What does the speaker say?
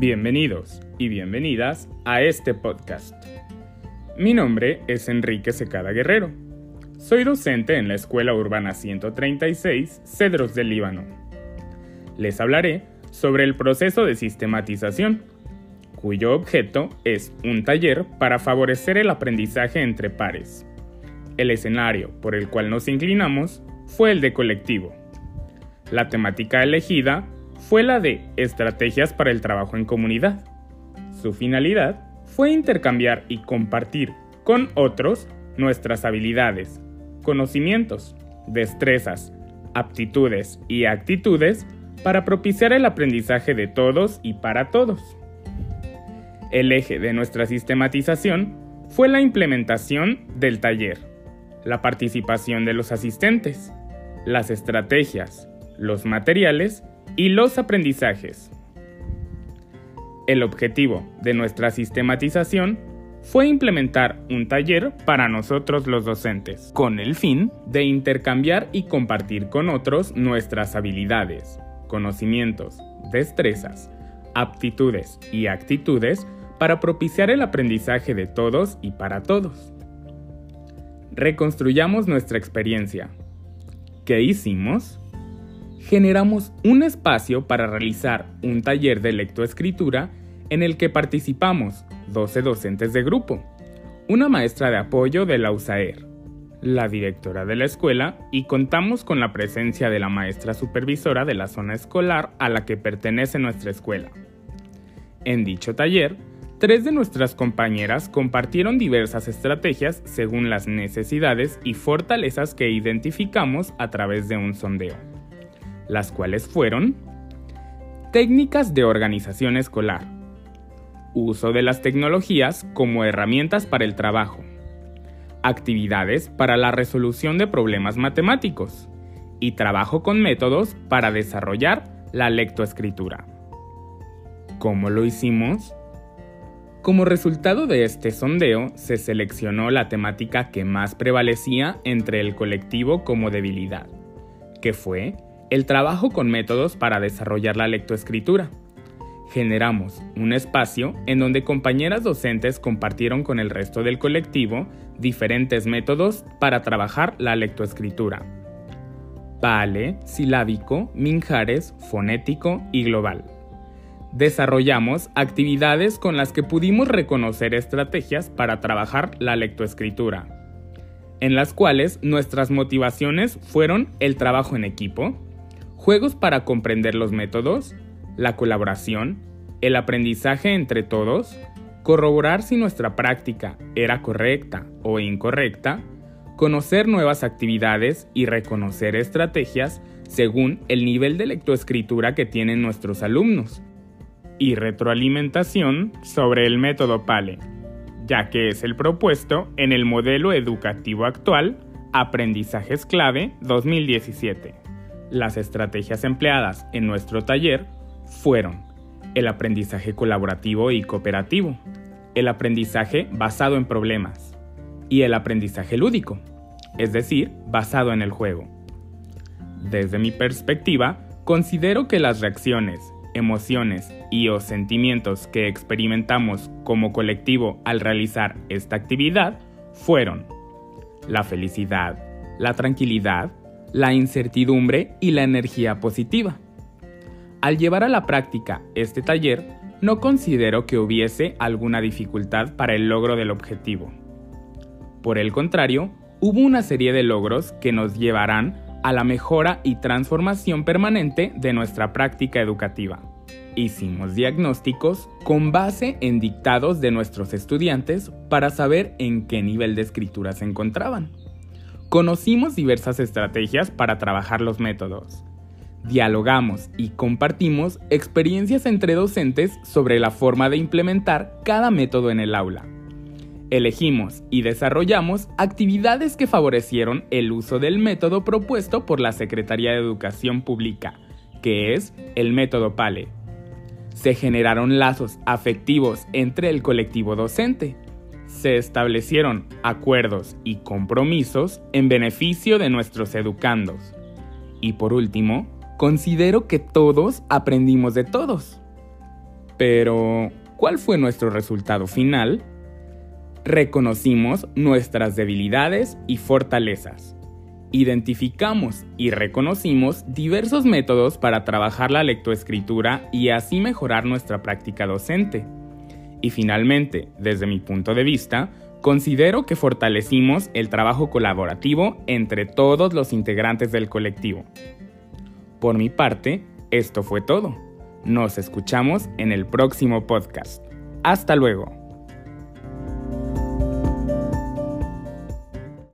Bienvenidos y bienvenidas a este podcast. Mi nombre es Enrique Secada Guerrero. Soy docente en la Escuela Urbana 136, Cedros del Líbano. Les hablaré sobre el proceso de sistematización, cuyo objeto es un taller para favorecer el aprendizaje entre pares. El escenario por el cual nos inclinamos fue el de colectivo. La temática elegida fue la de estrategias para el trabajo en comunidad. Su finalidad fue intercambiar y compartir con otros nuestras habilidades, conocimientos, destrezas, aptitudes y actitudes para propiciar el aprendizaje de todos y para todos. El eje de nuestra sistematización fue la implementación del taller, la participación de los asistentes, las estrategias, los materiales y los aprendizajes. El objetivo de nuestra sistematización fue implementar un taller para nosotros los docentes, con el fin de intercambiar y compartir con otros nuestras habilidades, conocimientos, destrezas, aptitudes y actitudes para propiciar el aprendizaje de todos y para todos. Reconstruyamos nuestra experiencia. ¿Qué hicimos? Generamos un espacio para realizar un taller de lectoescritura en el que participamos 12 docentes de grupo, una maestra de apoyo de la USAER, la directora de la escuela y contamos con la presencia de la maestra supervisora de la zona escolar a la que pertenece nuestra escuela. En dicho taller, tres de nuestras compañeras compartieron diversas estrategias según las necesidades y fortalezas que identificamos a través de un sondeo las cuales fueron técnicas de organización escolar, uso de las tecnologías como herramientas para el trabajo, actividades para la resolución de problemas matemáticos y trabajo con métodos para desarrollar la lectoescritura. ¿Cómo lo hicimos? Como resultado de este sondeo, se seleccionó la temática que más prevalecía entre el colectivo como debilidad, que fue el trabajo con métodos para desarrollar la lectoescritura. Generamos un espacio en donde compañeras docentes compartieron con el resto del colectivo diferentes métodos para trabajar la lectoescritura. Pale, silábico, minjares, fonético y global. Desarrollamos actividades con las que pudimos reconocer estrategias para trabajar la lectoescritura, en las cuales nuestras motivaciones fueron el trabajo en equipo, juegos para comprender los métodos, la colaboración, el aprendizaje entre todos, corroborar si nuestra práctica era correcta o incorrecta, conocer nuevas actividades y reconocer estrategias según el nivel de lectoescritura que tienen nuestros alumnos. Y retroalimentación sobre el método PALE, ya que es el propuesto en el modelo educativo actual Aprendizajes Clave 2017. Las estrategias empleadas en nuestro taller fueron el aprendizaje colaborativo y cooperativo, el aprendizaje basado en problemas y el aprendizaje lúdico, es decir, basado en el juego. Desde mi perspectiva, considero que las reacciones, emociones y o sentimientos que experimentamos como colectivo al realizar esta actividad fueron la felicidad, la tranquilidad, la incertidumbre y la energía positiva. Al llevar a la práctica este taller, no considero que hubiese alguna dificultad para el logro del objetivo. Por el contrario, hubo una serie de logros que nos llevarán a la mejora y transformación permanente de nuestra práctica educativa. Hicimos diagnósticos con base en dictados de nuestros estudiantes para saber en qué nivel de escritura se encontraban. Conocimos diversas estrategias para trabajar los métodos. Dialogamos y compartimos experiencias entre docentes sobre la forma de implementar cada método en el aula. Elegimos y desarrollamos actividades que favorecieron el uso del método propuesto por la Secretaría de Educación Pública, que es el método PALE. Se generaron lazos afectivos entre el colectivo docente, se establecieron acuerdos y compromisos en beneficio de nuestros educandos. Y por último, considero que todos aprendimos de todos. Pero, ¿cuál fue nuestro resultado final? Reconocimos nuestras debilidades y fortalezas. Identificamos y reconocimos diversos métodos para trabajar la lectoescritura y así mejorar nuestra práctica docente. Y finalmente, desde mi punto de vista, considero que fortalecimos el trabajo colaborativo entre todos los integrantes del colectivo. Por mi parte, esto fue todo. Nos escuchamos en el próximo podcast. Hasta luego.